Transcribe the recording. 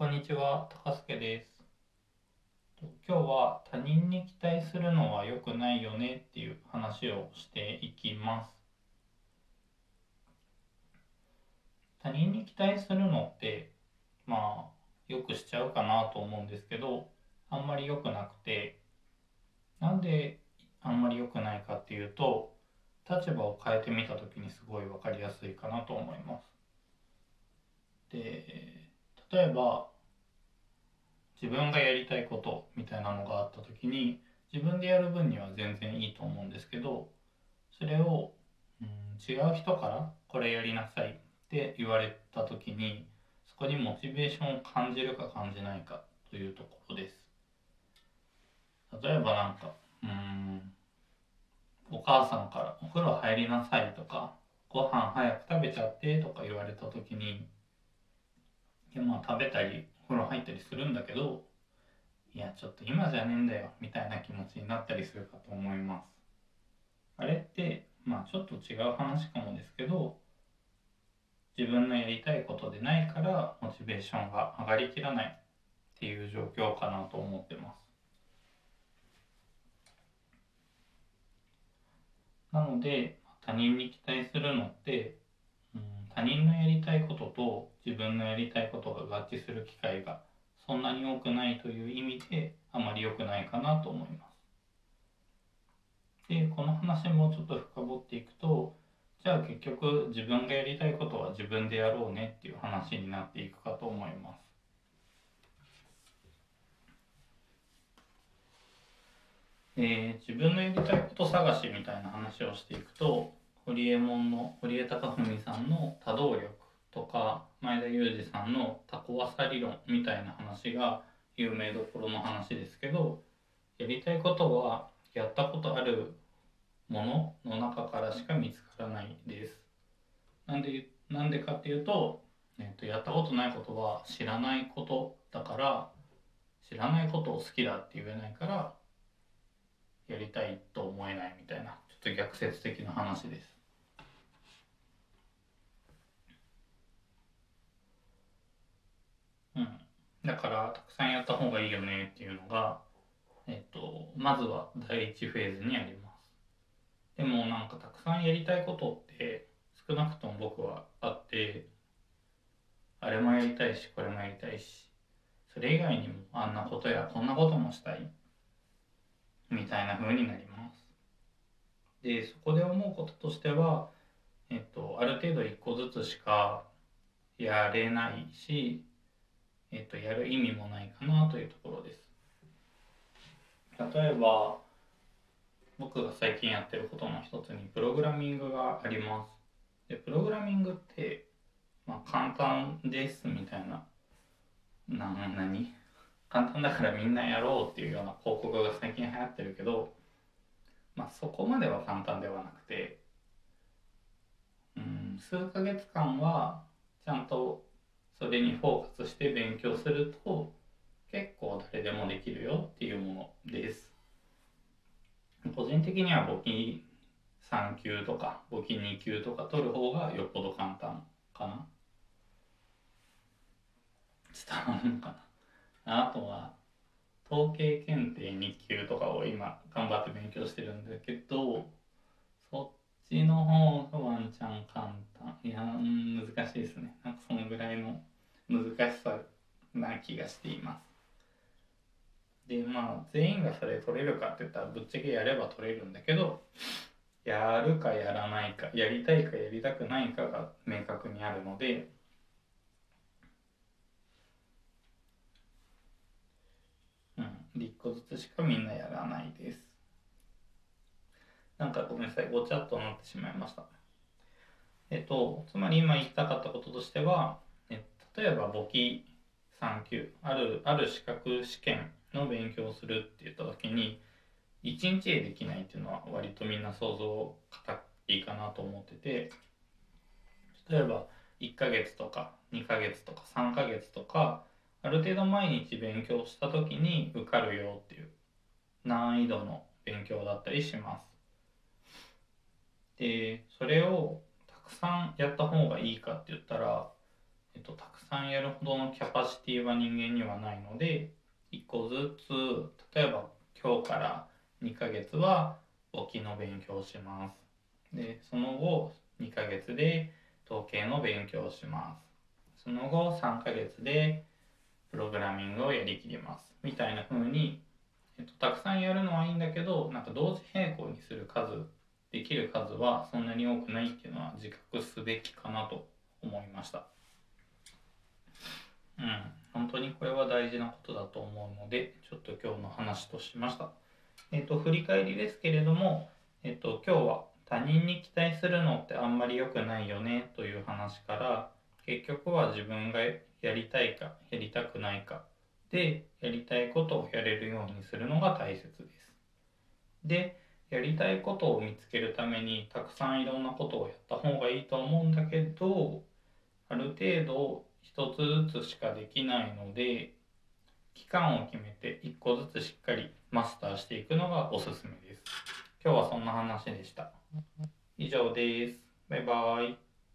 こんにちは、高助です。今日は他人に期待するのは良くないよねっていう話をしていきます。他人に期待するのってまあよくしちゃうかなと思うんですけどあんまり良くなくてなんであんまり良くないかっていうと立場を変えてみた時にすごい分かりやすいかなと思います。で例えば自分がやりたいことみたいなのがあった時に自分でやる分には全然いいと思うんですけどそれを、うん、違う人からこれやりなさいって言われた時にそこにモチベーションを感じるか感じないかというところです。例えばなんかうんお母さんから「お風呂入りなさい」とか「ご飯早く食べちゃって」とか言われた時にいやまあ食べたりお風呂入ったりするんだけどいやちょっと今じゃねえんだよみたいな気持ちになったりするかと思います。あれってまあちょっと違う話かもですけど自分のやりたいことでないからモチベーションが上がりきらないっていう状況かなと思ってます。なので他人に期待するのって他人のやりたいことと自分のやりたいことが合致する機会がそんなに多くないという意味であまり良くないかなと思います。でこの話もちょっと深掘っていくとじゃあ結局自分がやりたいことは自分でやろうねっていう話になっていくかと思います。えー、自分のやりたいこと探しみたいな話をしていくと堀江門の堀江貴文さんの多動力とか前田裕二さんのタコワサ理論みたいな話が有名どころの話ですけどやりたいことはやったことあるものの中からしか見つからないです。なんでなんでかっていうと,、えー、とやったことないことは知らないことだから知らないことを好きだって言えないからやりたいと思えないみたいなちょっと逆説的な話です。うん、だからたくさんやった方がいいよねっていうのが、えっと、まずは第一フェーズにあります。でもなんかたくさんやりたいことって少なくとも僕はあってあれもやりたいしこれもやりたいしそれ以外にもあんなことやこんなこともしたいみたいな風になります。でそこで思うこととしてはえっとある程度一個ずつしかやれないしえーと、やる意味もないかなというところです。例えば僕が最近やってることの一つにプログラミングがあります。でプログラミングって、まあ、簡単ですみたいなな何？簡単だからみんなやろうっていうような広告が最近流行ってるけど、まあ、そこまでは簡単ではなくてうん数ヶ月間はちゃんとそれにフォーカスして勉強すると結構誰でもできるよっていうものです。個人的には簿記3級とか簿記2級とか取る方がよっぽど簡単かな。伝わるのかな。あとは統計検定2級とかを今頑張って勉強してるんだけどそっちの方がワンチャン簡単。いや難しいですね。なんかそのぐらいの難しさな気がしています。でまあ全員がそれ取れるかって言ったらぶっちゃけやれば取れるんだけどやるかやらないかやりたいかやりたくないかが明確にあるのでうん1個ずつしかみんなやらないです。なんかごめんなさいごちゃっとなってしまいました。えっとつまり今言いたかったこととしては例えば簿記3級あるある資格試験の勉強をするって言った時に1日でできないっていうのは割とみんな想像硬いかなと思ってて例えば1ヶ月とか2ヶ月とか3ヶ月とかある程度毎日勉強した時に受かるよっていう難易度の勉強だったりします。でそれをたくさんやった方がいいかって言ったらえっと、たくさんやるほどのキャパシティは人間にはないので1個ずつ例えば今日から2ヶ月は簿記の勉強をします。でその後2ヶ月で統計の勉強をします。その後3ヶ月でプログラミングをやりきります。みたいな風に、えっと、たくさんやるのはいいんだけどなんか同時並行にする数できる数はそんなに多くないっていうのは自覚すべきかなと思いました。うん本当にこれは大事なことだと思うのでちょっと今日の話としましたえっと振り返りですけれどもえっと今日は他人に期待するのってあんまり良くないよねという話から結局は自分がやりたいかやりたくないかでやりたいことをやれるようにするのが大切です。でやりたいことを見つけるためにたくさんいろんなことをやった方がいいと思うんだけどある程度一つずつしかできないので期間を決めて1個ずつしっかりマスターしていくのがおすすめです。今日はそんな話でした。以上です。バイバイ。